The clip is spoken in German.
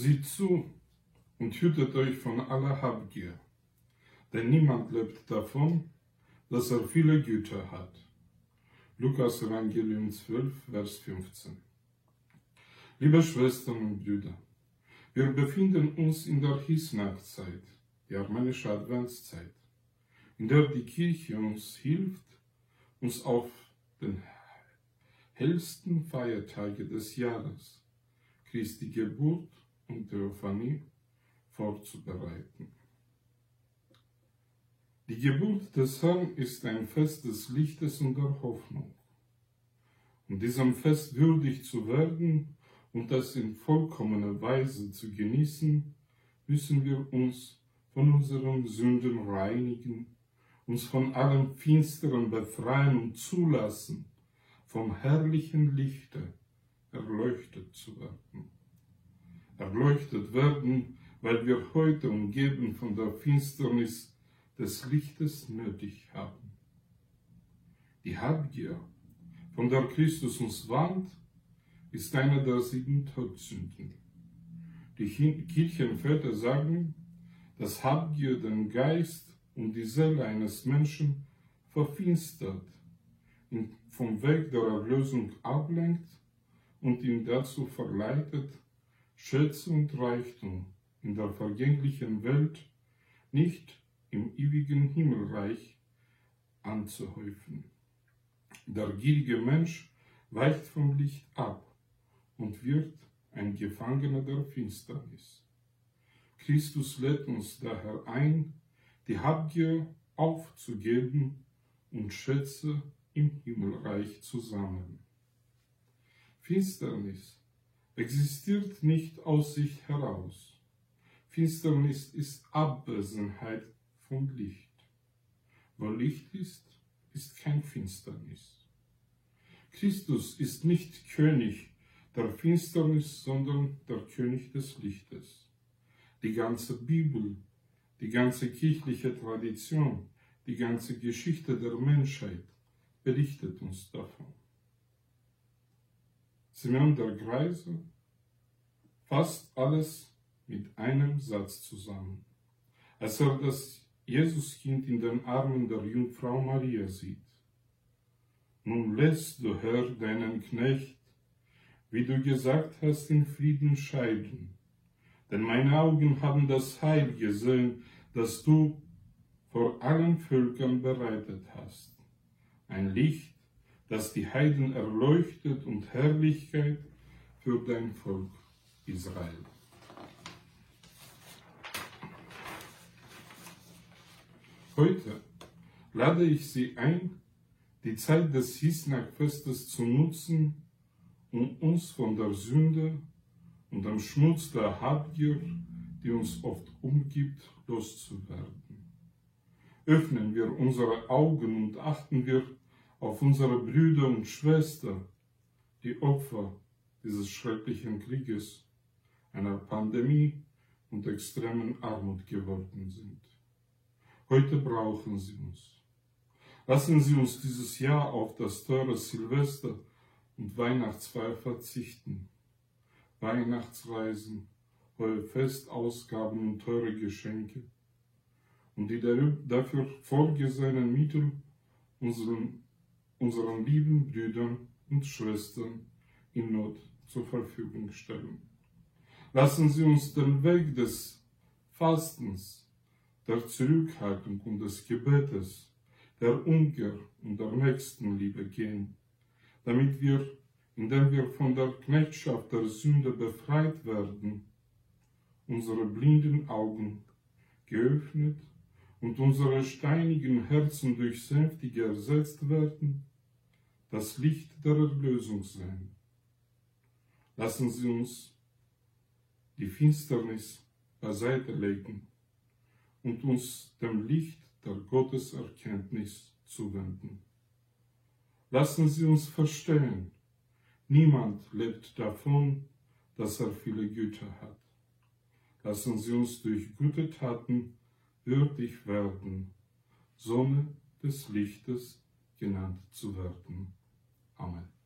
Sieht zu und hütet euch von aller Habgier, denn niemand lebt davon, dass er viele Güter hat. Lukas Evangelium 12, Vers 15. Liebe Schwestern und Brüder, wir befinden uns in der Hisnachtzeit, die armenische Adventszeit, in der die Kirche uns hilft, uns auf den hellsten Feiertage des Jahres, Christi Geburt und Theophanie, vorzubereiten. Die Geburt des Herrn ist ein Fest des Lichtes und der Hoffnung. Um diesem Fest würdig zu werden und das in vollkommener Weise zu genießen, müssen wir uns von unseren Sünden reinigen, uns von allem Finsteren befreien und zulassen, vom herrlichen Lichte erleuchtet zu werden. Erleuchtet werden, weil wir heute umgeben von der Finsternis des Lichtes nötig haben. Die Habgier, von der Christus uns warnt, ist eine der sieben Todsünden. Die Kirchenväter sagen, dass Habgier den Geist und die Seele eines Menschen verfinstert, ihn vom Weg der Erlösung ablenkt und ihn dazu verleitet, Schätze und Reichtum in der vergänglichen Welt nicht im ewigen Himmelreich anzuhäufen. Der gierige Mensch weicht vom Licht ab und wird ein Gefangener der Finsternis. Christus lädt uns daher ein, die Habgier aufzugeben und Schätze im Himmelreich zu sammeln. Finsternis existiert nicht aus sich heraus. Finsternis ist Abwesenheit vom Licht. Wo Licht ist, ist kein Finsternis. Christus ist nicht König der Finsternis, sondern der König des Lichtes. Die ganze Bibel, die ganze kirchliche Tradition, die ganze Geschichte der Menschheit berichtet uns davon. Simeon der Greise fasst alles mit einem Satz zusammen. Als er das Jesuskind in den Armen der Jungfrau Maria sieht. Nun lässt du, Herr, deinen Knecht, wie du gesagt hast, in Frieden scheiden. Denn meine Augen haben das Heil gesehen, das du vor allen Völkern bereitet hast. Ein Licht, das die Heiden erleuchtet und Herrlichkeit für dein Volk Israel. Heute lade ich Sie ein, die Zeit des Hisnach-Festes zu nutzen, um uns von der Sünde und dem Schmutz der Habgier, die uns oft umgibt, loszuwerden. Öffnen wir unsere Augen und achten wir auf unsere Brüder und Schwestern, die Opfer dieses schrecklichen Krieges, einer Pandemie und extremen Armut geworden sind. Heute brauchen sie uns. Lassen Sie uns dieses Jahr auf das teure Silvester und Weihnachtsfeier verzichten. Weihnachtsreisen, hohe Festausgaben und teure Geschenke und die dafür vorgesehenen Mittel unseren, unseren lieben Brüdern und Schwestern in Not zur Verfügung stellen. Lassen Sie uns den Weg des Fastens der Zurückhaltung und des Gebetes, der Umkehr und der Nächstenliebe gehen, damit wir, indem wir von der Knechtschaft der Sünde befreit werden, unsere blinden Augen geöffnet und unsere steinigen Herzen durch Sänftige ersetzt werden, das Licht der Erlösung sein. Lassen Sie uns die Finsternis beiseite legen und uns dem Licht der Gotteserkenntnis zuwenden. Lassen Sie uns verstehen, niemand lebt davon, dass er viele Güter hat. Lassen Sie uns durch gute Taten würdig werden, Sonne des Lichtes genannt zu werden. Amen.